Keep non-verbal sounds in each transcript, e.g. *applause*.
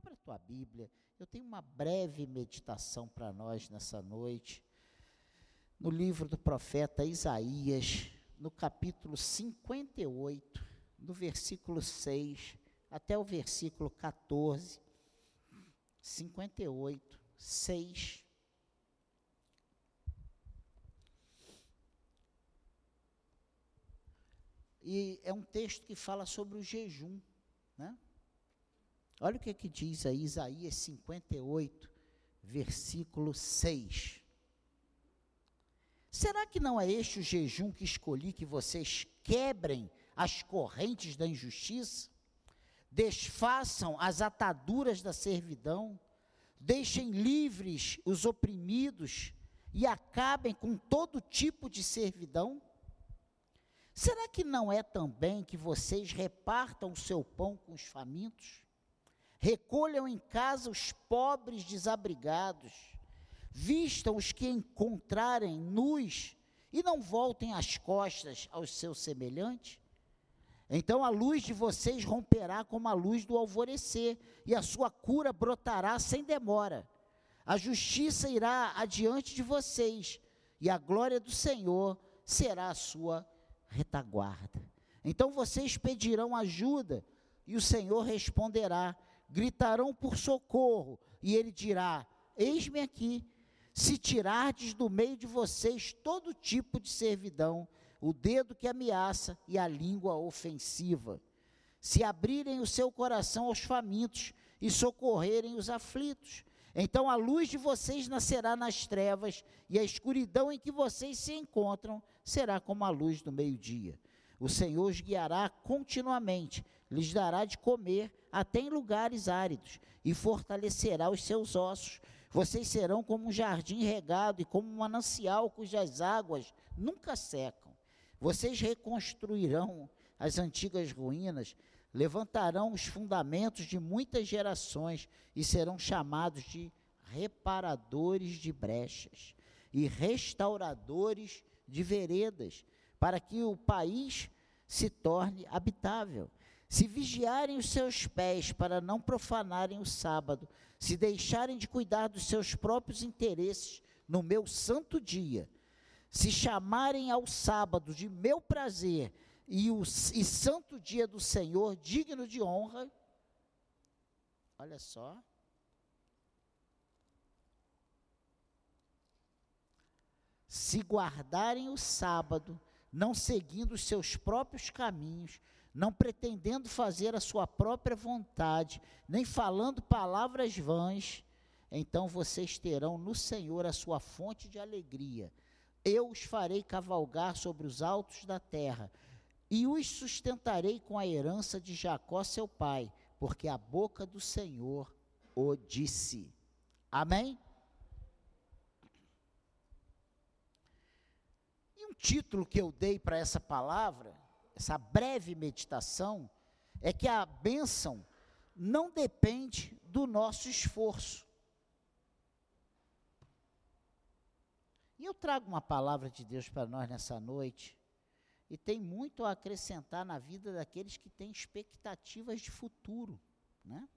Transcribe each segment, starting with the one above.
Abra a tua Bíblia. Eu tenho uma breve meditação para nós nessa noite. No livro do profeta Isaías, no capítulo 58, no versículo 6 até o versículo 14. 58, 6. E é um texto que fala sobre o jejum? Olha o que, que diz aí Isaías 58, versículo 6. Será que não é este o jejum que escolhi que vocês quebrem as correntes da injustiça? Desfaçam as ataduras da servidão, deixem livres os oprimidos e acabem com todo tipo de servidão? Será que não é também que vocês repartam o seu pão com os famintos? Recolham em casa os pobres desabrigados, vistam os que encontrarem nus e não voltem as costas aos seus semelhantes? Então a luz de vocês romperá como a luz do alvorecer, e a sua cura brotará sem demora. A justiça irá adiante de vocês, e a glória do Senhor será a sua retaguarda. Então vocês pedirão ajuda, e o Senhor responderá gritarão por socorro, e ele dirá: Eis-me aqui. Se tirardes do meio de vocês todo tipo de servidão, o dedo que ameaça e a língua ofensiva, se abrirem o seu coração aos famintos e socorrerem os aflitos, então a luz de vocês nascerá nas trevas, e a escuridão em que vocês se encontram será como a luz do meio-dia. O Senhor os guiará continuamente, lhes dará de comer até em lugares áridos, e fortalecerá os seus ossos. Vocês serão como um jardim regado e como um manancial cujas águas nunca secam. Vocês reconstruirão as antigas ruínas, levantarão os fundamentos de muitas gerações e serão chamados de reparadores de brechas e restauradores de veredas, para que o país se torne habitável se vigiarem os seus pés para não profanarem o sábado, se deixarem de cuidar dos seus próprios interesses no meu santo dia, se chamarem ao sábado de meu prazer e o e santo dia do Senhor digno de honra, olha só. Se guardarem o sábado, não seguindo os seus próprios caminhos, não pretendendo fazer a sua própria vontade, nem falando palavras vãs, então vocês terão no Senhor a sua fonte de alegria. Eu os farei cavalgar sobre os altos da terra, e os sustentarei com a herança de Jacó, seu pai, porque a boca do Senhor o disse. Amém? E um título que eu dei para essa palavra essa breve meditação, é que a bênção não depende do nosso esforço. E eu trago uma palavra de Deus para nós nessa noite, e tem muito a acrescentar na vida daqueles que têm expectativas de futuro, né?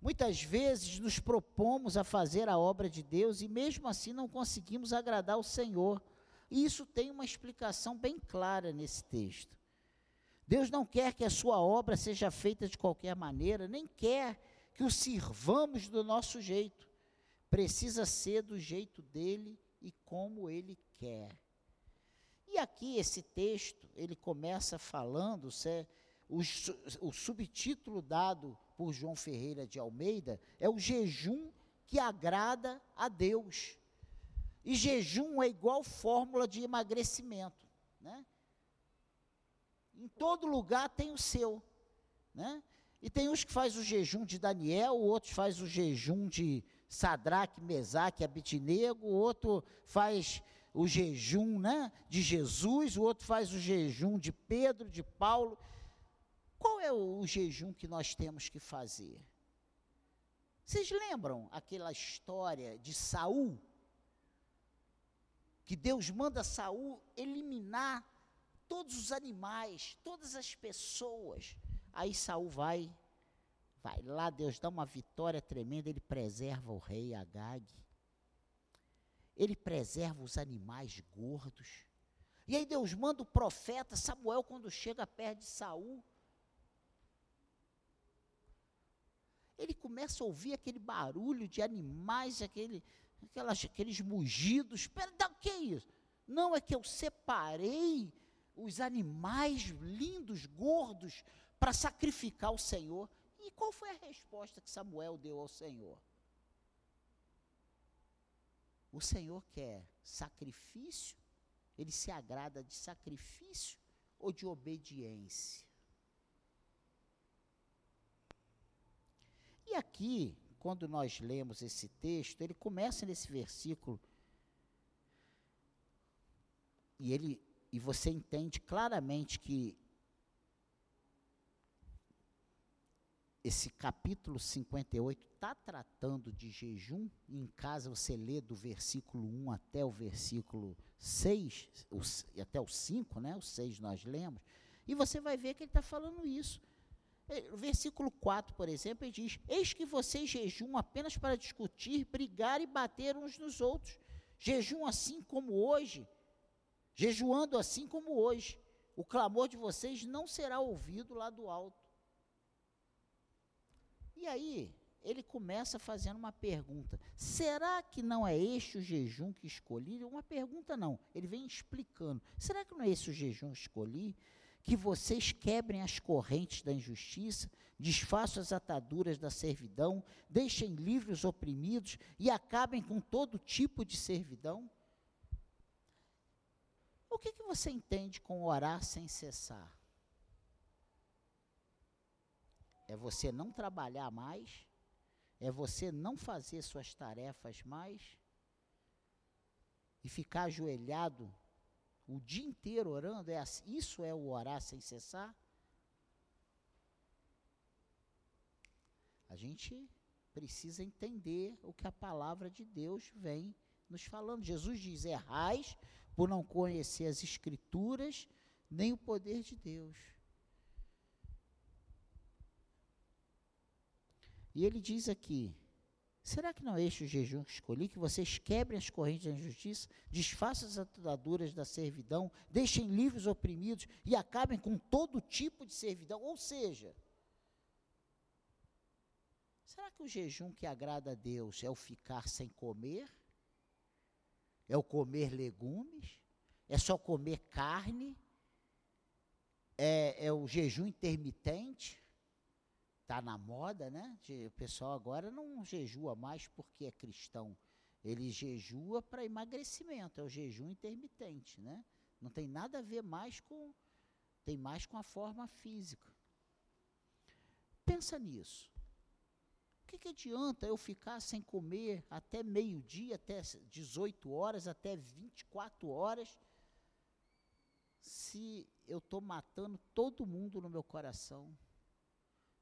Muitas vezes nos propomos a fazer a obra de Deus e mesmo assim não conseguimos agradar o Senhor, e isso tem uma explicação bem clara nesse texto. Deus não quer que a sua obra seja feita de qualquer maneira, nem quer que o sirvamos do nosso jeito. Precisa ser do jeito dele e como ele quer. E aqui esse texto, ele começa falando, o, o subtítulo dado por João Ferreira de Almeida é o jejum que agrada a Deus. E jejum é igual fórmula de emagrecimento, né? Em todo lugar tem o seu, né? E tem uns que faz o jejum de Daniel, outros faz o jejum de Sadraque, Mesaque, Abitinego, outro faz o jejum, né, de Jesus, o outro faz o jejum de Pedro, de Paulo. Qual é o, o jejum que nós temos que fazer? Vocês lembram aquela história de Saul? Que Deus manda Saul eliminar todos os animais, todas as pessoas. Aí Saul vai, Vai lá, Deus dá uma vitória tremenda, ele preserva o rei Agag. Ele preserva os animais gordos. E aí Deus manda o profeta Samuel quando chega perto de Saul. Ele começa a ouvir aquele barulho de animais, aquele, aquelas, aqueles mugidos. Espera, o que é isso? Não, é que eu separei os animais lindos, gordos, para sacrificar o Senhor. E qual foi a resposta que Samuel deu ao Senhor? O Senhor quer sacrifício? Ele se agrada de sacrifício ou de obediência? E aqui, quando nós lemos esse texto, ele começa nesse versículo e ele e você entende claramente que esse capítulo 58 está tratando de jejum. Em casa você lê do versículo 1 até o versículo 6, o, até o 5, né? O 6 nós lemos. E você vai ver que ele está falando isso. É, o versículo 4, por exemplo, ele diz: Eis que vocês jejum apenas para discutir, brigar e bater uns nos outros. Jejum assim como hoje jejuando assim como hoje. O clamor de vocês não será ouvido lá do alto. E aí, ele começa fazendo uma pergunta: será que não é este o jejum que escolhi? Uma pergunta não, ele vem explicando: será que não é esse o jejum que escolhi? Que vocês quebrem as correntes da injustiça, desfaçam as ataduras da servidão, deixem livres os oprimidos e acabem com todo tipo de servidão? O que, que você entende com orar sem cessar? É você não trabalhar mais? É você não fazer suas tarefas mais? E ficar ajoelhado o dia inteiro orando? É assim, isso é o orar sem cessar? A gente precisa entender o que a palavra de Deus vem nos falando. Jesus diz: errais por não conhecer as Escrituras nem o poder de Deus. E ele diz aqui: será que não é este o jejum que escolhi? Que vocês quebrem as correntes da injustiça, desfaçam as ataduras da servidão, deixem livres os oprimidos e acabem com todo tipo de servidão? Ou seja, será que o jejum que agrada a Deus é o ficar sem comer? É o comer legumes? É só comer carne? É, é o jejum intermitente? Está na moda, né? O pessoal agora não jejua mais porque é cristão. Ele jejua para emagrecimento, é o jejum intermitente, né? Não tem nada a ver mais com tem mais com a forma física. Pensa nisso que, que adianta eu ficar sem comer até meio-dia, até 18 horas, até 24 horas, se eu estou matando todo mundo no meu coração?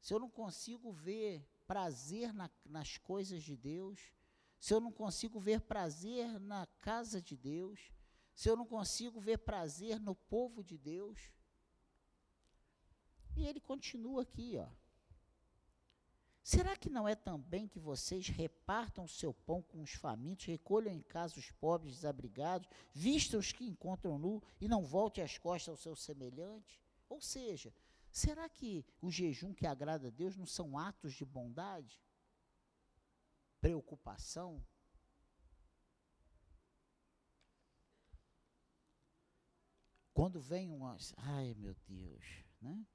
Se eu não consigo ver prazer na, nas coisas de Deus, se eu não consigo ver prazer na casa de Deus, se eu não consigo ver prazer no povo de Deus. E ele continua aqui, ó. Será que não é também que vocês repartam o seu pão com os famintos, recolham em casa os pobres desabrigados, vistam os que encontram nu e não volte as costas ao seu semelhante? Ou seja, será que o jejum que agrada a Deus não são atos de bondade? Preocupação? Quando vem umas, ai meu Deus, né?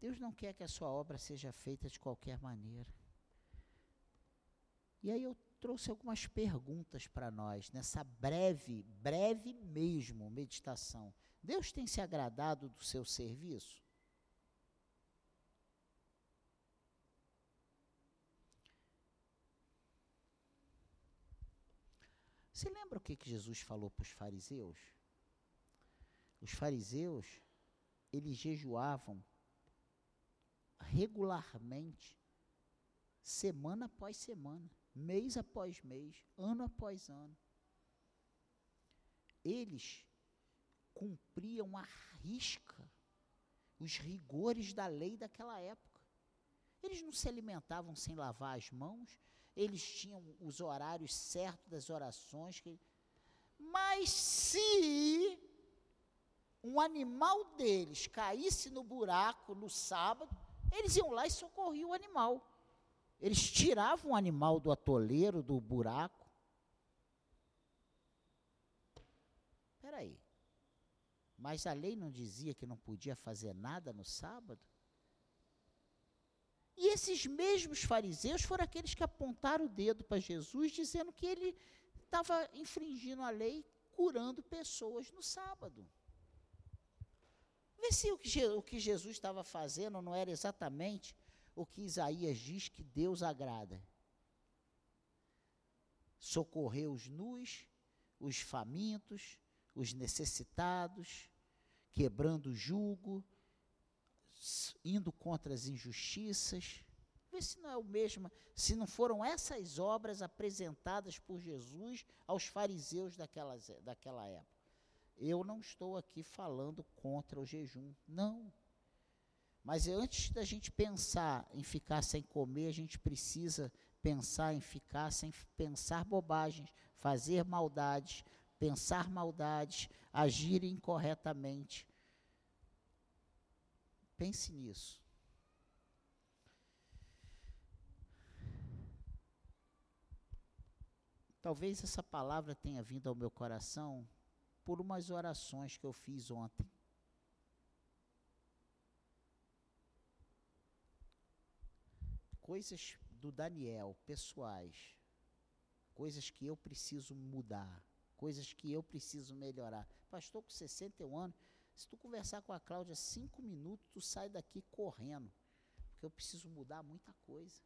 Deus não quer que a sua obra seja feita de qualquer maneira. E aí eu trouxe algumas perguntas para nós, nessa breve, breve mesmo, meditação. Deus tem se agradado do seu serviço? Você lembra o que, que Jesus falou para os fariseus? Os fariseus, eles jejuavam regularmente, semana após semana, mês após mês, ano após ano. Eles cumpriam a risca os rigores da lei daquela época. Eles não se alimentavam sem lavar as mãos, eles tinham os horários certos das orações. Que... Mas se um animal deles caísse no buraco no sábado, eles iam lá e socorriam o animal. Eles tiravam o animal do atoleiro, do buraco. Espera aí. Mas a lei não dizia que não podia fazer nada no sábado? E esses mesmos fariseus foram aqueles que apontaram o dedo para Jesus, dizendo que ele estava infringindo a lei, curando pessoas no sábado. Vê se o que, o que Jesus estava fazendo não era exatamente o que Isaías diz que Deus agrada. Socorrer os nus, os famintos, os necessitados, quebrando o jugo, indo contra as injustiças. Vê se não é o mesmo, se não foram essas obras apresentadas por Jesus aos fariseus daquela, daquela época. Eu não estou aqui falando contra o jejum, não. Mas antes da gente pensar em ficar sem comer, a gente precisa pensar em ficar sem pensar bobagens, fazer maldades, pensar maldades, agir incorretamente. Pense nisso. Talvez essa palavra tenha vindo ao meu coração por umas orações que eu fiz ontem. Coisas do Daniel, pessoais. Coisas que eu preciso mudar. Coisas que eu preciso melhorar. Pastor, com 61 anos, se tu conversar com a Cláudia cinco minutos, tu sai daqui correndo. Porque eu preciso mudar muita coisa.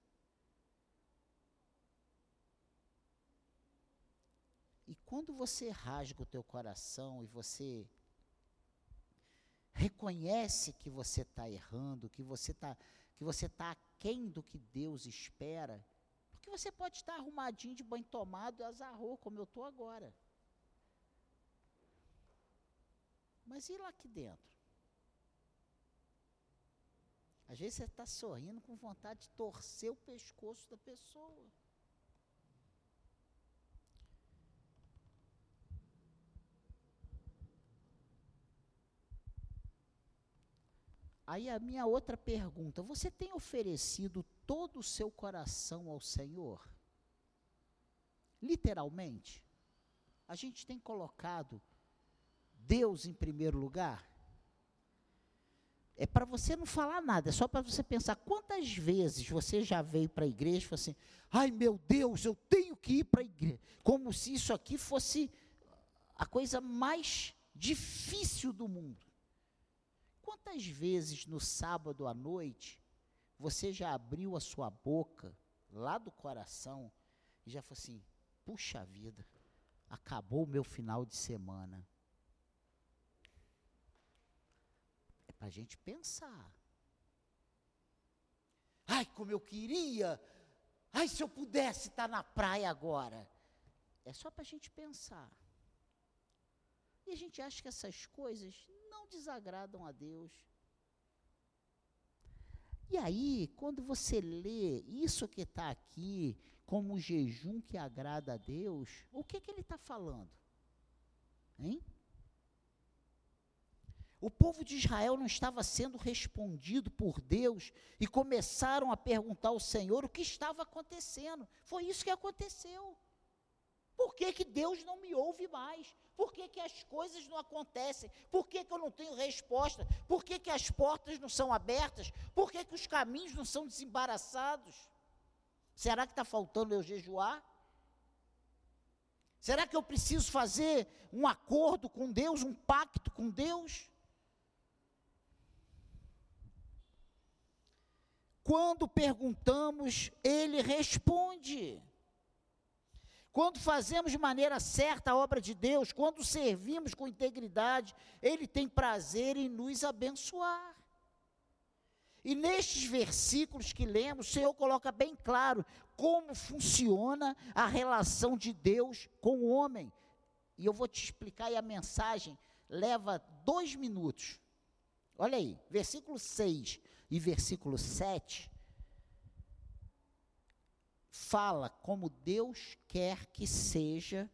E quando você rasga o teu coração e você reconhece que você está errando, que você está que você está aquém do que Deus espera, porque você pode estar arrumadinho de banho tomado e azarrou, como eu estou agora. Mas e lá aqui dentro? Às vezes você está sorrindo com vontade de torcer o pescoço da pessoa. Aí a minha outra pergunta: você tem oferecido todo o seu coração ao Senhor? Literalmente? A gente tem colocado Deus em primeiro lugar? É para você não falar nada, é só para você pensar quantas vezes você já veio para a igreja e falou assim: ai meu Deus, eu tenho que ir para a igreja. Como se isso aqui fosse a coisa mais difícil do mundo. Quantas vezes no sábado à noite você já abriu a sua boca lá do coração e já falou assim: puxa vida, acabou o meu final de semana. para a gente pensar. Ai, como eu queria! Ai, se eu pudesse estar na praia agora! É só para a gente pensar. E a gente acha que essas coisas não desagradam a Deus. E aí, quando você lê isso que está aqui, como jejum que agrada a Deus, o que, que ele está falando? Hein? O povo de Israel não estava sendo respondido por Deus e começaram a perguntar ao Senhor o que estava acontecendo. Foi isso que aconteceu. Por que, que Deus não me ouve mais? Por que, que as coisas não acontecem? Por que, que eu não tenho resposta? Por que, que as portas não são abertas? Por que, que os caminhos não são desembaraçados? Será que está faltando eu jejuar? Será que eu preciso fazer um acordo com Deus, um pacto com Deus? Quando perguntamos, ele responde. Quando fazemos de maneira certa a obra de Deus, quando servimos com integridade, Ele tem prazer em nos abençoar. E nestes versículos que lemos, o Senhor coloca bem claro como funciona a relação de Deus com o homem. E eu vou te explicar, e a mensagem leva dois minutos. Olha aí, versículo 6 e versículo 7 fala como Deus quer que seja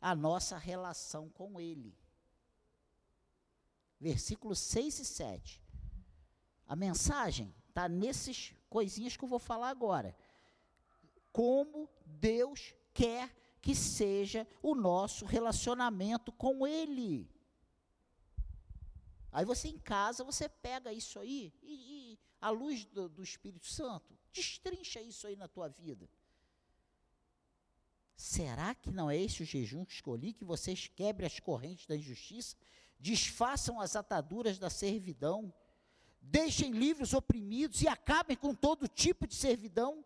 a nossa relação com Ele. Versículos 6 e 7. A mensagem está nesses coisinhas que eu vou falar agora. Como Deus quer que seja o nosso relacionamento com Ele. Aí você em casa, você pega isso aí e, e à luz do, do Espírito Santo, destrincha isso aí na tua vida. Será que não é esse o jejum que escolhi? Que vocês quebrem as correntes da injustiça, desfaçam as ataduras da servidão, deixem livres os oprimidos e acabem com todo tipo de servidão?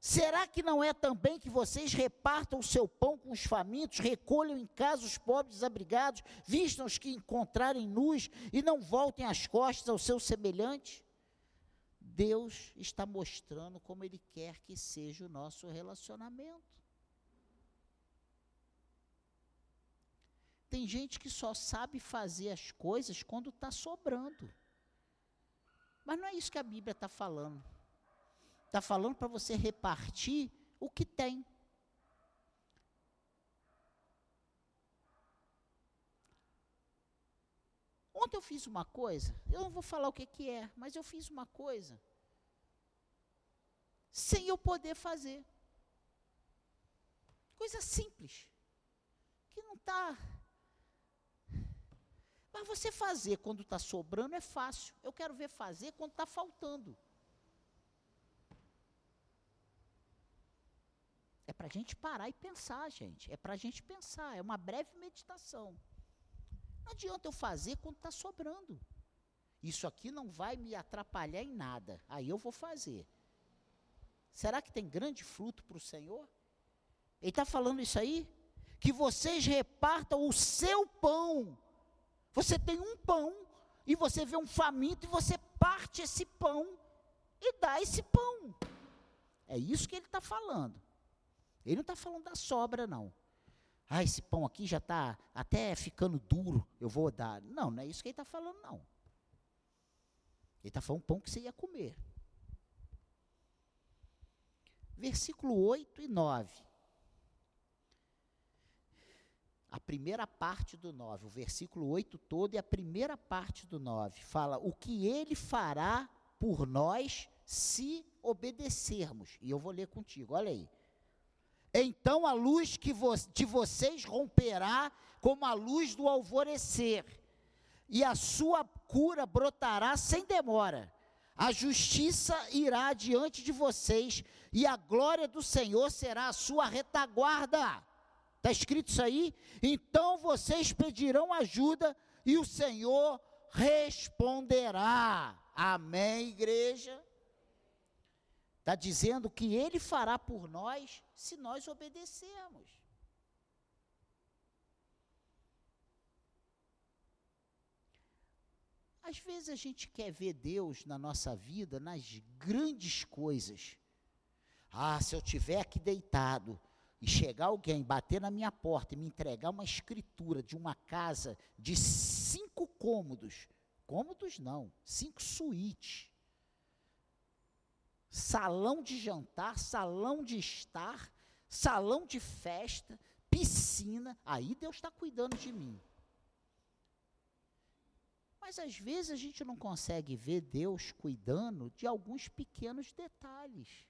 Será que não é também que vocês repartam o seu pão com os famintos, recolham em casa os pobres desabrigados, vistam os que encontrarem nus e não voltem as costas ao seu semelhante? Deus está mostrando como Ele quer que seja o nosso relacionamento. Tem gente que só sabe fazer as coisas quando está sobrando. Mas não é isso que a Bíblia está falando. Está falando para você repartir o que tem. Ontem eu fiz uma coisa, eu não vou falar o que, que é, mas eu fiz uma coisa sem eu poder fazer. Coisa simples, que não está mas você fazer quando está sobrando é fácil. Eu quero ver fazer quando está faltando. É para a gente parar e pensar, gente. É para a gente pensar. É uma breve meditação. Não adianta eu fazer quando está sobrando. Isso aqui não vai me atrapalhar em nada. Aí eu vou fazer. Será que tem grande fruto para o Senhor? Ele está falando isso aí? Que vocês repartam o seu pão você tem um pão e você vê um faminto e você parte esse pão e dá esse pão. É isso que ele está falando. Ele não está falando da sobra, não. Ah, esse pão aqui já está até ficando duro, eu vou dar. Não, não é isso que ele está falando, não. Ele está falando pão que você ia comer. Versículo 8 e 9 a primeira parte do 9, o versículo 8 todo e a primeira parte do 9 fala o que ele fará por nós se obedecermos. E eu vou ler contigo, olha aí. Então a luz que vo de vocês romperá como a luz do alvorecer, e a sua cura brotará sem demora. A justiça irá diante de vocês, e a glória do Senhor será a sua retaguarda. Está escrito isso aí? Então vocês pedirão ajuda e o Senhor responderá. Amém, igreja? Está dizendo que Ele fará por nós se nós obedecermos. Às vezes a gente quer ver Deus na nossa vida nas grandes coisas. Ah, se eu tiver aqui deitado, e chegar alguém, bater na minha porta e me entregar uma escritura de uma casa de cinco cômodos, cômodos não, cinco suítes, salão de jantar, salão de estar, salão de festa, piscina, aí Deus está cuidando de mim. Mas às vezes a gente não consegue ver Deus cuidando de alguns pequenos detalhes.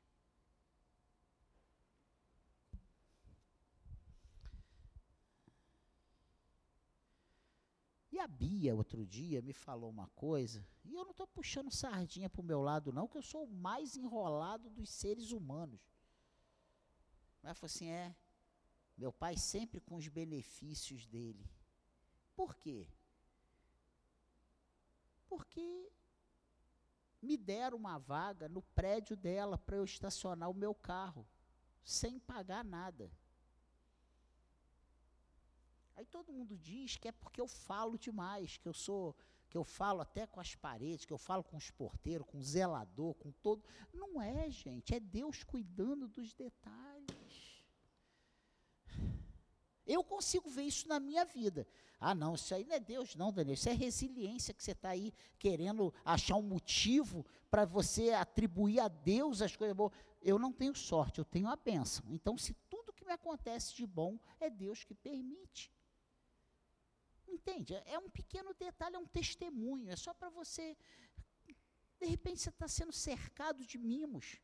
E a Bia, outro dia, me falou uma coisa, e eu não estou puxando sardinha para o meu lado, não, que eu sou o mais enrolado dos seres humanos. Ela falou assim: é, meu pai sempre com os benefícios dele. Por quê? Porque me deram uma vaga no prédio dela para eu estacionar o meu carro, sem pagar nada. Aí todo mundo diz que é porque eu falo demais, que eu sou, que eu falo até com as paredes, que eu falo com os porteiros, com o zelador, com todo. Não é, gente, é Deus cuidando dos detalhes. Eu consigo ver isso na minha vida. Ah, não, isso aí não é Deus, não, Daniel. Isso é resiliência que você está aí querendo achar um motivo para você atribuir a Deus as coisas boas. Eu não tenho sorte, eu tenho a bênção. Então, se tudo que me acontece de bom é Deus que permite. Entende? É um pequeno detalhe, é um testemunho. É só para você. De repente você está sendo cercado de mimos.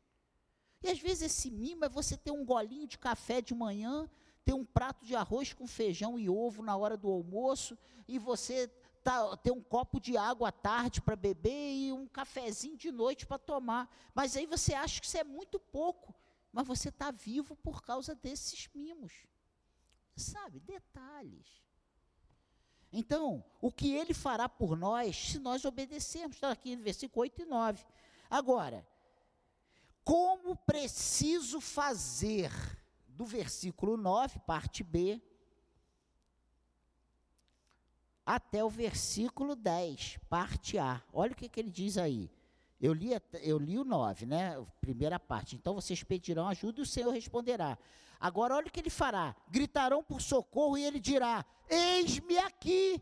E às vezes esse mimo é você ter um golinho de café de manhã, ter um prato de arroz com feijão e ovo na hora do almoço, e você tá, ter um copo de água à tarde para beber e um cafezinho de noite para tomar. Mas aí você acha que isso é muito pouco, mas você está vivo por causa desses mimos. Sabe, detalhes. Então, o que ele fará por nós, se nós obedecermos, está aqui no versículo 8 e 9. Agora, como preciso fazer, do versículo 9, parte B, até o versículo 10, parte A. Olha o que, que ele diz aí. Eu li, eu li o 9, né? Primeira parte. Então vocês pedirão ajuda e o Senhor responderá. Agora olha o que ele fará: gritarão por socorro e ele dirá: Eis-me aqui.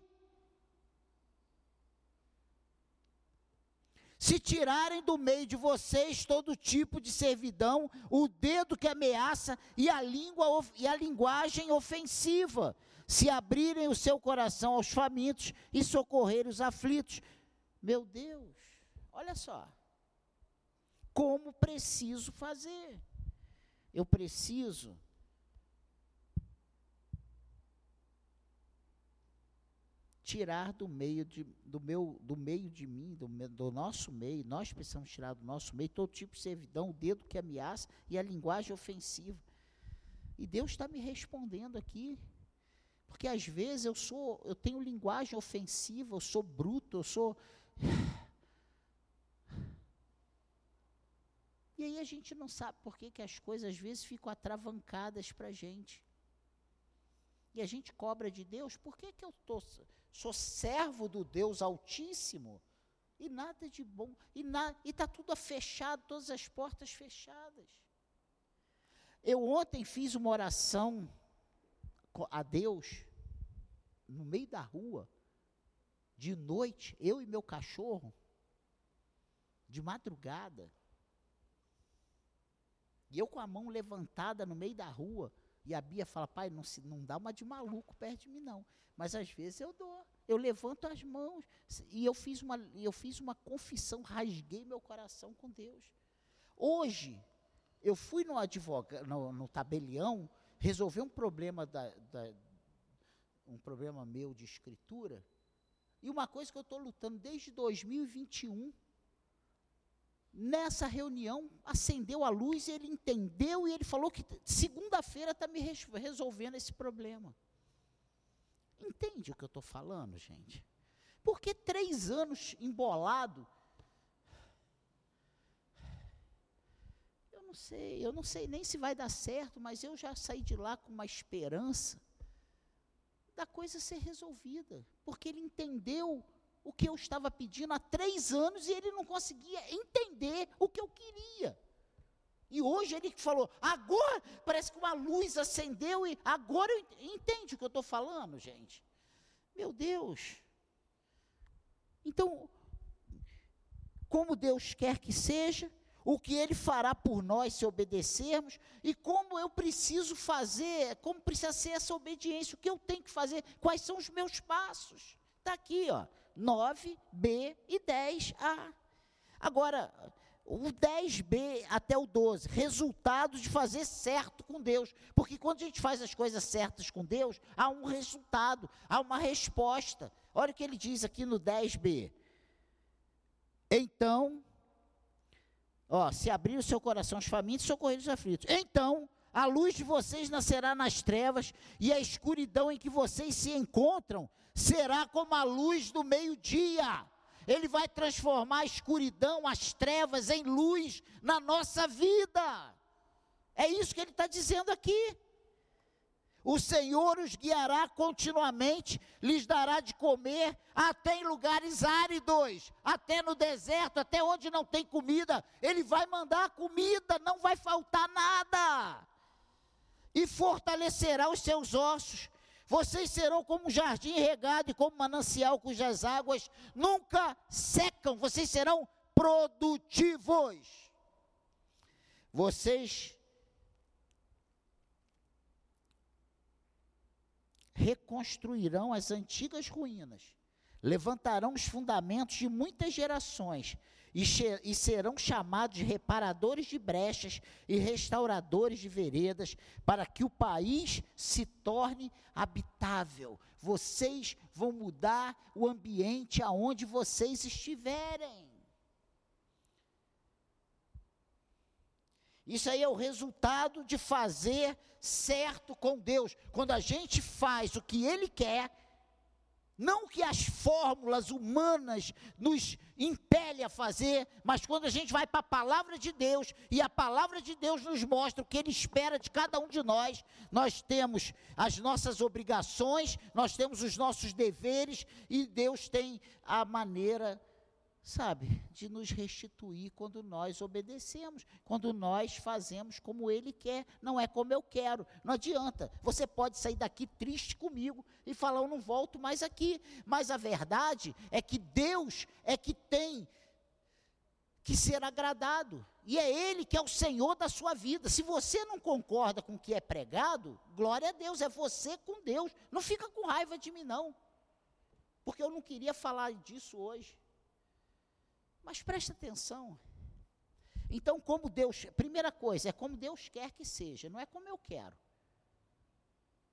Se tirarem do meio de vocês todo tipo de servidão, o dedo que ameaça e a língua e a linguagem ofensiva, se abrirem o seu coração aos famintos e socorrer os aflitos. Meu Deus, olha só. Como preciso fazer? Eu preciso tirar do meio de, do meu, do meio de mim, do, do nosso meio, nós precisamos tirar do nosso meio todo tipo de servidão, o dedo que ameaça e a linguagem ofensiva. E Deus está me respondendo aqui, porque às vezes eu sou, eu tenho linguagem ofensiva, eu sou bruto, eu sou *sighs* E aí a gente não sabe por que, que as coisas às vezes ficam atravancadas para a gente. E a gente cobra de Deus, por que, que eu tô, sou servo do Deus Altíssimo e nada de bom, e está tudo fechado, todas as portas fechadas. Eu ontem fiz uma oração a Deus, no meio da rua, de noite, eu e meu cachorro, de madrugada, e eu com a mão levantada no meio da rua, e a Bia fala, pai, não, se, não dá uma de maluco perto de mim, não. Mas às vezes eu dou. Eu levanto as mãos. E eu fiz uma, eu fiz uma confissão, rasguei meu coração com Deus. Hoje, eu fui no advogado, no, no tabelião, resolver um problema da, da, um problema meu de escritura. E uma coisa que eu estou lutando desde 2021 nessa reunião, acendeu a luz, ele entendeu e ele falou que segunda-feira está me resolvendo esse problema. Entende o que eu estou falando, gente? Porque três anos embolado, eu não sei, eu não sei nem se vai dar certo, mas eu já saí de lá com uma esperança da coisa ser resolvida, porque ele entendeu o que eu estava pedindo há três anos e ele não conseguia entender o que eu queria. E hoje ele falou, agora parece que uma luz acendeu e agora eu, entende o que eu estou falando, gente? Meu Deus. Então, como Deus quer que seja, o que Ele fará por nós se obedecermos e como eu preciso fazer, como precisa ser essa obediência, o que eu tenho que fazer, quais são os meus passos. Está aqui, ó. 9b e 10a. Agora, o 10b até o 12, resultado de fazer certo com Deus. Porque quando a gente faz as coisas certas com Deus, há um resultado, há uma resposta. Olha o que ele diz aqui no 10b. Então, ó, se abrir o seu coração aos famintos, socorrer os aflitos. Então, a luz de vocês nascerá nas trevas, e a escuridão em que vocês se encontram será como a luz do meio-dia. Ele vai transformar a escuridão, as trevas em luz na nossa vida. É isso que ele está dizendo aqui. O Senhor os guiará continuamente, lhes dará de comer até em lugares áridos, até no deserto, até onde não tem comida. Ele vai mandar comida, não vai faltar nada. e fortalecerá os seus ossos. Vocês serão como um jardim regado e como um manancial cujas águas nunca secam. Vocês serão produtivos. Vocês reconstruirão as antigas ruínas, levantarão os fundamentos de muitas gerações e, e, serão chamados reparadores de brechas e restauradores de veredas, para que o país se torne habitável. Vocês vão mudar o ambiente aonde vocês estiverem. Isso aí é o resultado de fazer certo com Deus. Quando a gente faz o que Ele quer, não que as fórmulas humanas nos impele a fazer, mas quando a gente vai para a palavra de Deus e a palavra de Deus nos mostra o que Ele espera de cada um de nós, nós temos as nossas obrigações, nós temos os nossos deveres e Deus tem a maneira sabe, de nos restituir quando nós obedecemos, quando nós fazemos como Ele quer, não é como eu quero. Não adianta. Você pode sair daqui triste comigo e falar, eu não volto mais aqui. Mas a verdade é que Deus é que tem que ser agradado. E é Ele que é o Senhor da sua vida. Se você não concorda com o que é pregado, glória a Deus, é você com Deus. Não fica com raiva de mim, não. Porque eu não queria falar disso hoje. Mas preste atenção. Então, como Deus, primeira coisa, é como Deus quer que seja, não é como eu quero.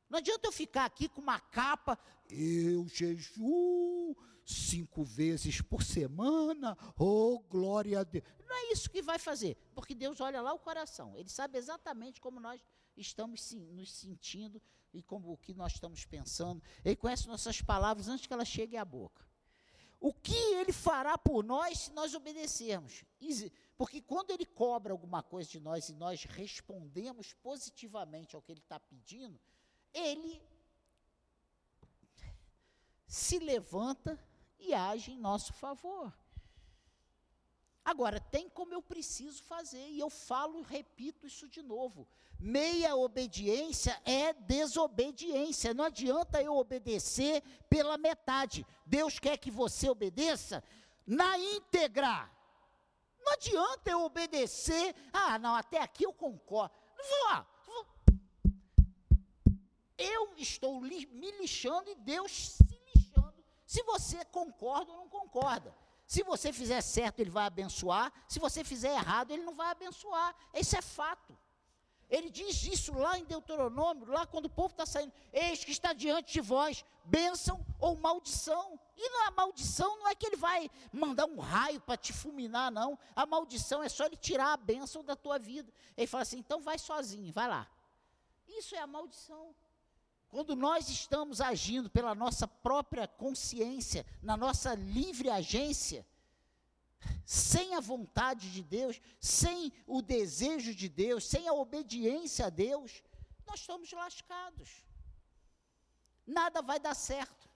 Não adianta eu ficar aqui com uma capa, eu jejuo cinco vezes por semana, oh glória a Deus. Não é isso que vai fazer, porque Deus olha lá o coração, Ele sabe exatamente como nós estamos sim, nos sentindo e como o que nós estamos pensando. Ele conhece nossas palavras antes que elas cheguem à boca o que ele fará por nós se nós obedecermos. Porque quando ele cobra alguma coisa de nós e nós respondemos positivamente ao que ele está pedindo, ele se levanta e age em nosso favor. Agora, tem como eu preciso fazer, e eu falo e repito isso de novo. Meia obediência é desobediência. Não adianta eu obedecer pela metade. Deus quer que você obedeça na íntegra. Não adianta eu obedecer. Ah, não, até aqui eu concordo. Vou lá. Eu estou me lixando e Deus se lixando. Se você concorda ou não concorda. Se você fizer certo, ele vai abençoar. Se você fizer errado, ele não vai abençoar. Isso é fato. Ele diz isso lá em Deuteronômio, lá quando o povo está saindo. Eis que está diante de vós, bênção ou maldição. E a maldição não é que ele vai mandar um raio para te fulminar, não. A maldição é só ele tirar a bênção da tua vida. Ele fala assim: então vai sozinho, vai lá. Isso é a maldição. Quando nós estamos agindo pela nossa própria consciência, na nossa livre agência, sem a vontade de Deus, sem o desejo de Deus, sem a obediência a Deus, nós estamos lascados. Nada vai dar certo.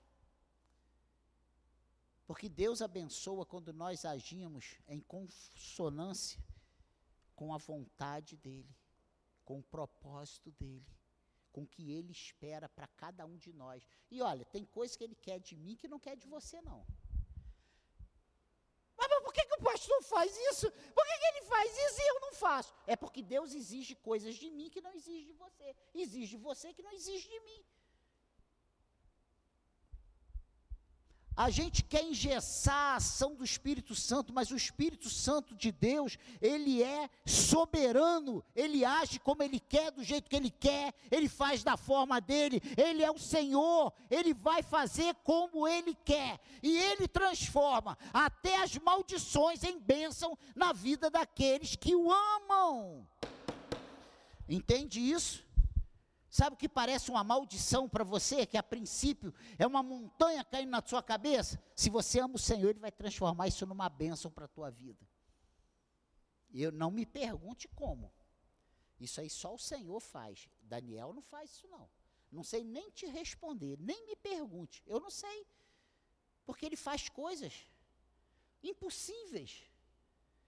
Porque Deus abençoa quando nós agimos em consonância com a vontade dEle, com o propósito dEle com o que Ele espera para cada um de nós. E olha, tem coisas que Ele quer de mim que não quer de você, não. Mas, mas por que, que o pastor faz isso? Por que, que ele faz isso e eu não faço? É porque Deus exige coisas de mim que não exige de você. Exige de você que não exige de mim. A gente quer engessar a ação do Espírito Santo, mas o Espírito Santo de Deus, ele é soberano, ele age como ele quer, do jeito que ele quer, ele faz da forma dele, ele é o Senhor, ele vai fazer como ele quer, e ele transforma até as maldições em bênção na vida daqueles que o amam. Entende isso? Sabe o que parece uma maldição para você, que a princípio é uma montanha caindo na sua cabeça? Se você ama o Senhor, Ele vai transformar isso numa bênção para a tua vida. Eu não me pergunte como. Isso aí só o Senhor faz. Daniel não faz isso não. Não sei nem te responder, nem me pergunte. Eu não sei. Porque ele faz coisas impossíveis.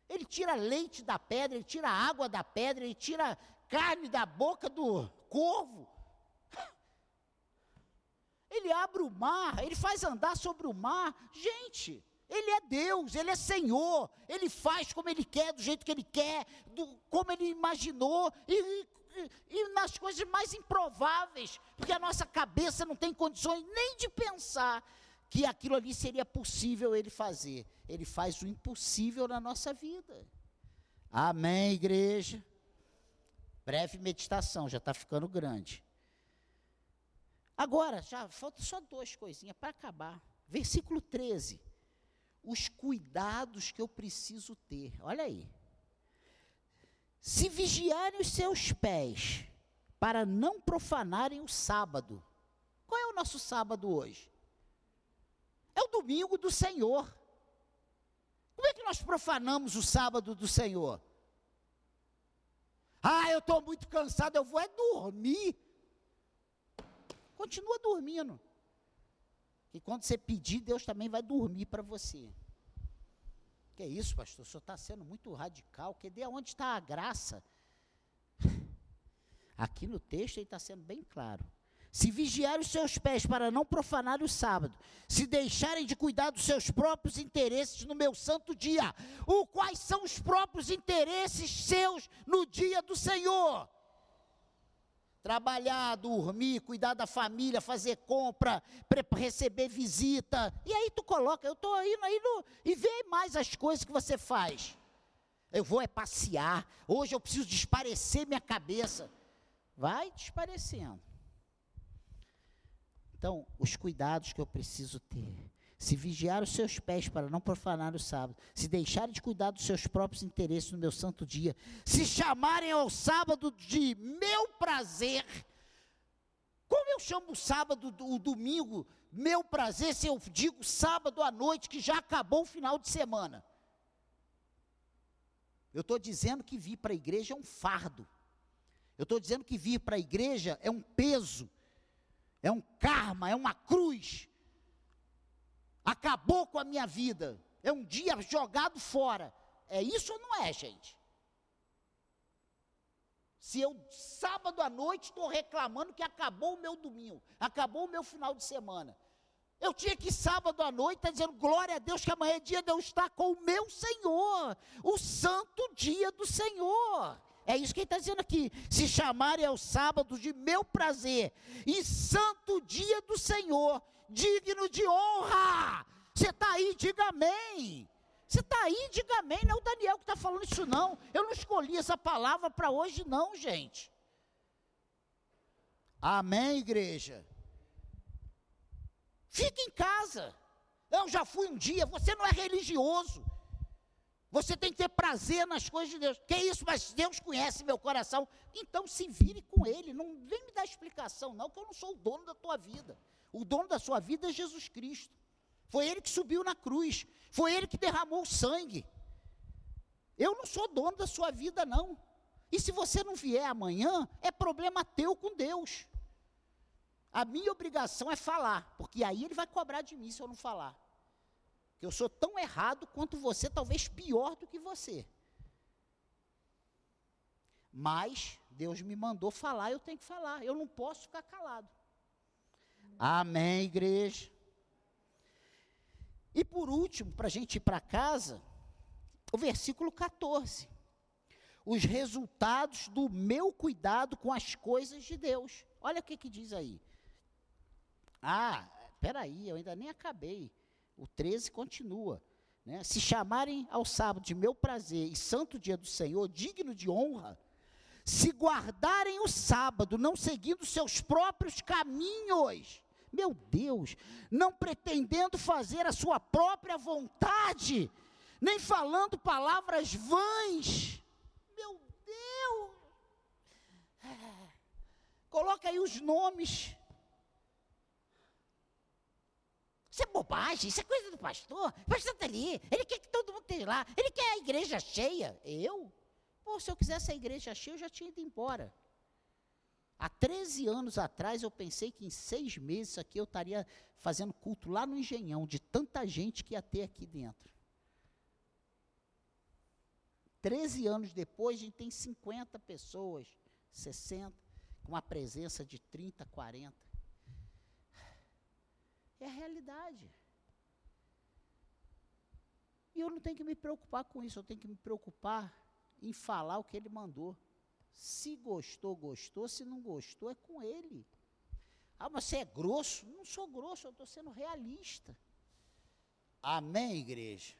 Ele tira leite da pedra, ele tira água da pedra, ele tira carne da boca do corvo. *laughs* Ele abre o mar, ele faz andar sobre o mar. Gente, ele é Deus, ele é Senhor, ele faz como ele quer, do jeito que ele quer, do, como ele imaginou, e, e, e nas coisas mais improváveis, porque a nossa cabeça não tem condições nem de pensar que aquilo ali seria possível ele fazer. Ele faz o impossível na nossa vida. Amém, igreja? Breve meditação, já está ficando grande. Agora, já falta só duas coisinhas para acabar. Versículo 13. Os cuidados que eu preciso ter. Olha aí. Se vigiarem os seus pés, para não profanarem o sábado. Qual é o nosso sábado hoje? É o domingo do Senhor. Como é que nós profanamos o sábado do Senhor? Ah, eu estou muito cansado, eu vou é dormir. Continua dormindo. E quando você pedir, Deus também vai dormir para você. Que é isso, pastor? O senhor está sendo muito radical. Que de onde está a graça? *laughs* Aqui no texto ele está sendo bem claro. Se vigiarem os seus pés para não profanar o sábado, se deixarem de cuidar dos seus próprios interesses no meu santo dia, o quais são os próprios interesses seus no dia do Senhor? trabalhar, dormir, cuidar da família, fazer compra, receber visita. E aí tu coloca, eu estou indo aí no, e vê mais as coisas que você faz. Eu vou é passear. Hoje eu preciso desparecer minha cabeça. Vai desparecendo. Então, os cuidados que eu preciso ter. Se vigiar os seus pés para não profanar o sábado, se deixarem de cuidar dos seus próprios interesses no meu santo dia, se chamarem ao sábado de meu prazer, como eu chamo o sábado, o domingo, meu prazer, se eu digo sábado à noite, que já acabou o final de semana? Eu estou dizendo que vir para a igreja é um fardo. Eu estou dizendo que vir para a igreja é um peso, é um karma, é uma cruz acabou com a minha vida, é um dia jogado fora. É isso ou não é, gente? Se eu, sábado à noite, estou reclamando que acabou o meu domingo, acabou o meu final de semana. Eu tinha que sábado à noite estar tá dizendo, glória a Deus, que amanhã é dia de eu estar com o meu Senhor, o santo dia do Senhor. É isso que ele está dizendo aqui. Se chamarem ao sábado de meu prazer e santo dia do Senhor, digno de honra. Você está aí, diga amém. Você está aí, diga amém. Não é o Daniel que está falando isso, não. Eu não escolhi essa palavra para hoje, não, gente. Amém, igreja. Fique em casa. Eu já fui um dia. Você não é religioso. Você tem que ter prazer nas coisas de Deus. Que isso, mas Deus conhece meu coração. Então se vire com Ele. Não vem me dar explicação, não, que eu não sou o dono da tua vida. O dono da sua vida é Jesus Cristo. Foi Ele que subiu na cruz. Foi Ele que derramou o sangue. Eu não sou dono da sua vida, não. E se você não vier amanhã, é problema teu com Deus. A minha obrigação é falar, porque aí Ele vai cobrar de mim se eu não falar que eu sou tão errado quanto você, talvez pior do que você. Mas Deus me mandou falar, eu tenho que falar, eu não posso ficar calado. Amém, igreja. E por último, para a gente ir para casa, o versículo 14. Os resultados do meu cuidado com as coisas de Deus. Olha o que, que diz aí. Ah, peraí, eu ainda nem acabei. O 13 continua. Né? Se chamarem ao sábado de meu prazer e santo dia do Senhor, digno de honra, se guardarem o sábado, não seguindo seus próprios caminhos, meu Deus, não pretendendo fazer a sua própria vontade, nem falando palavras vãs, meu Deus, é. coloca aí os nomes Isso é bobagem, isso é coisa do pastor. O pastor está ali, ele quer que todo mundo esteja lá, ele quer a igreja cheia. Eu? Pô, se eu quisesse a igreja cheia, eu já tinha ido embora. Há 13 anos atrás, eu pensei que em seis meses aqui eu estaria fazendo culto lá no Engenhão, de tanta gente que ia ter aqui dentro. 13 anos depois, a gente tem 50 pessoas, 60. com uma presença de 30, 40. É a realidade. E eu não tenho que me preocupar com isso, eu tenho que me preocupar em falar o que ele mandou. Se gostou, gostou, se não gostou, é com ele. Ah, mas você é grosso? Não sou grosso, eu estou sendo realista. Amém, igreja?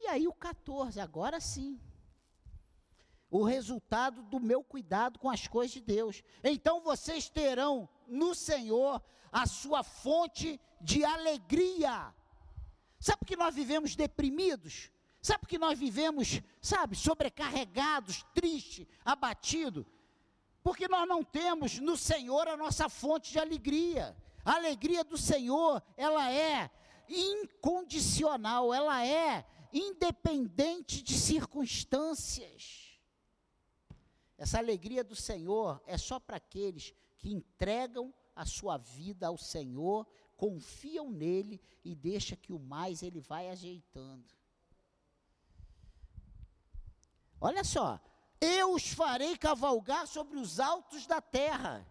E aí o 14, agora sim. O resultado do meu cuidado com as coisas de Deus. Então vocês terão no Senhor a sua fonte de alegria. Sabe por que nós vivemos deprimidos? Sabe por que nós vivemos, sabe, sobrecarregados, tristes, abatidos? Porque nós não temos no Senhor a nossa fonte de alegria. A alegria do Senhor, ela é incondicional, ela é independente de circunstâncias. Essa alegria do Senhor é só para aqueles que entregam a sua vida ao Senhor, confiam nele e deixa que o mais ele vai ajeitando. Olha só, eu os farei cavalgar sobre os altos da terra.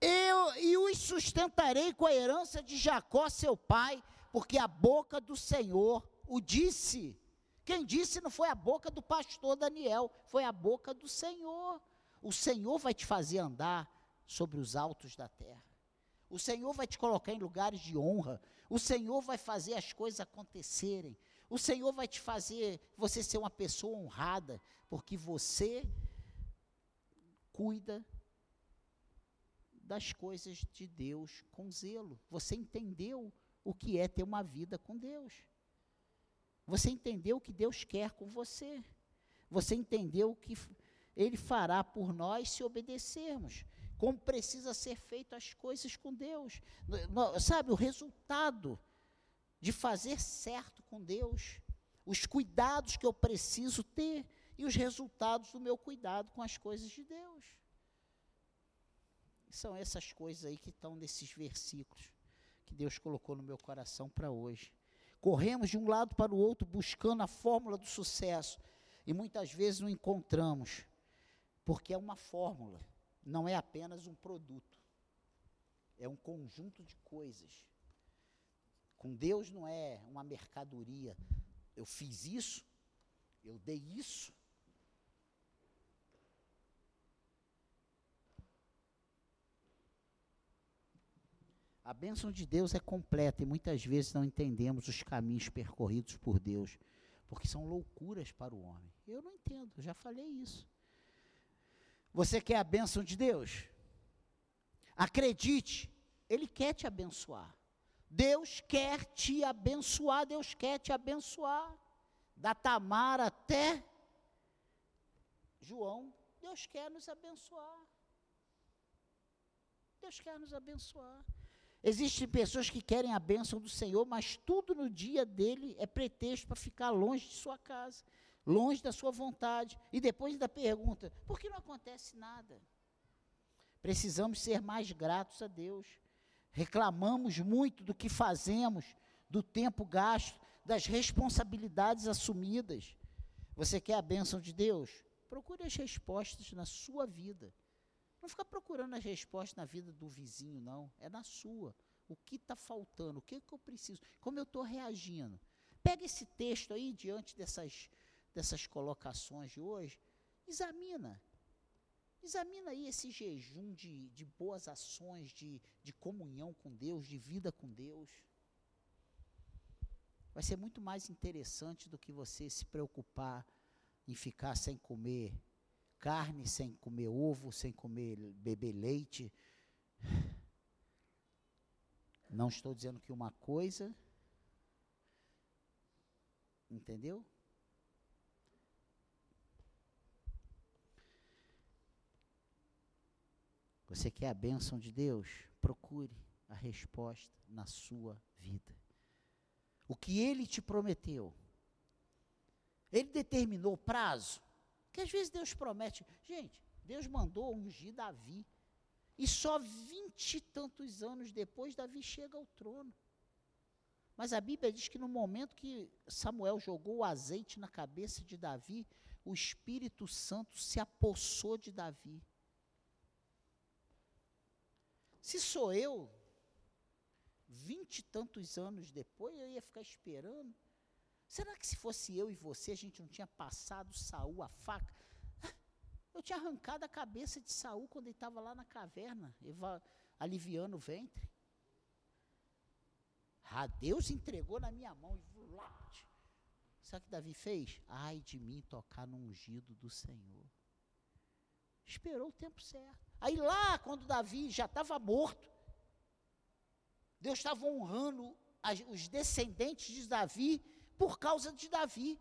Eu e os sustentarei com a herança de Jacó, seu pai, porque a boca do Senhor o disse. Quem disse não foi a boca do pastor Daniel, foi a boca do Senhor. O Senhor vai te fazer andar sobre os altos da terra. O Senhor vai te colocar em lugares de honra. O Senhor vai fazer as coisas acontecerem. O Senhor vai te fazer você ser uma pessoa honrada, porque você cuida das coisas de Deus com zelo. Você entendeu o que é ter uma vida com Deus. Você entendeu o que Deus quer com você. Você entendeu o que Ele fará por nós se obedecermos como precisa ser feito as coisas com Deus. Sabe, o resultado de fazer certo com Deus, os cuidados que eu preciso ter e os resultados do meu cuidado com as coisas de Deus. São essas coisas aí que estão nesses versículos que Deus colocou no meu coração para hoje. Corremos de um lado para o outro buscando a fórmula do sucesso e muitas vezes não encontramos, porque é uma fórmula não é apenas um produto, é um conjunto de coisas. Com Deus não é uma mercadoria. Eu fiz isso, eu dei isso. A bênção de Deus é completa e muitas vezes não entendemos os caminhos percorridos por Deus, porque são loucuras para o homem. Eu não entendo, já falei isso. Você quer a bênção de Deus? Acredite, Ele quer te abençoar. Deus quer te abençoar, Deus quer te abençoar. Da Tamar até João, Deus quer nos abençoar. Deus quer nos abençoar. Existem pessoas que querem a bênção do Senhor, mas tudo no dia dele é pretexto para ficar longe de sua casa longe da sua vontade. E depois ainda pergunta: por que não acontece nada? Precisamos ser mais gratos a Deus. Reclamamos muito do que fazemos, do tempo gasto, das responsabilidades assumidas. Você quer a bênção de Deus? Procure as respostas na sua vida. Não fica procurando as respostas na vida do vizinho, não. É na sua. O que está faltando? O que, que eu preciso? Como eu estou reagindo? Pega esse texto aí diante dessas dessas colocações de hoje, examina. Examina aí esse jejum de, de boas ações, de, de comunhão com Deus, de vida com Deus. Vai ser muito mais interessante do que você se preocupar em ficar sem comer carne, sem comer ovo, sem comer beber leite. Não estou dizendo que uma coisa, entendeu? Você quer a bênção de Deus? Procure a resposta na sua vida. O que ele te prometeu. Ele determinou prazo. Que às vezes Deus promete. Gente, Deus mandou ungir Davi. E só vinte e tantos anos depois, Davi chega ao trono. Mas a Bíblia diz que no momento que Samuel jogou o azeite na cabeça de Davi, o Espírito Santo se apossou de Davi. Se sou eu, vinte e tantos anos depois, eu ia ficar esperando. Será que se fosse eu e você, a gente não tinha passado Saul a faca? Eu tinha arrancado a cabeça de Saul quando ele estava lá na caverna, aliviando o ventre. Ah, Deus entregou na minha mão. Sabe o que Davi fez? Ai de mim tocar no ungido do Senhor. Esperou o tempo certo. Aí lá, quando Davi já estava morto, Deus estava honrando os descendentes de Davi por causa de Davi,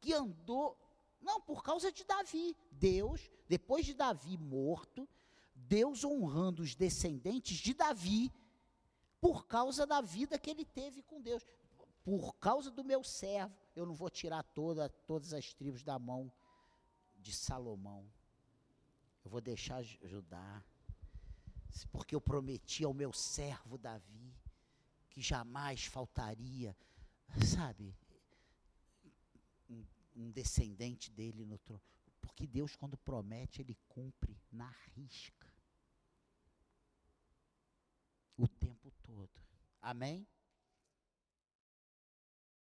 que andou. Não, por causa de Davi. Deus, depois de Davi morto, Deus honrando os descendentes de Davi por causa da vida que ele teve com Deus. Por causa do meu servo, eu não vou tirar toda, todas as tribos da mão de Salomão. Eu vou deixar Judá. Porque eu prometi ao meu servo Davi que jamais faltaria, sabe, um descendente dele no trono. Porque Deus, quando promete, Ele cumpre na risca. O tempo todo. Amém?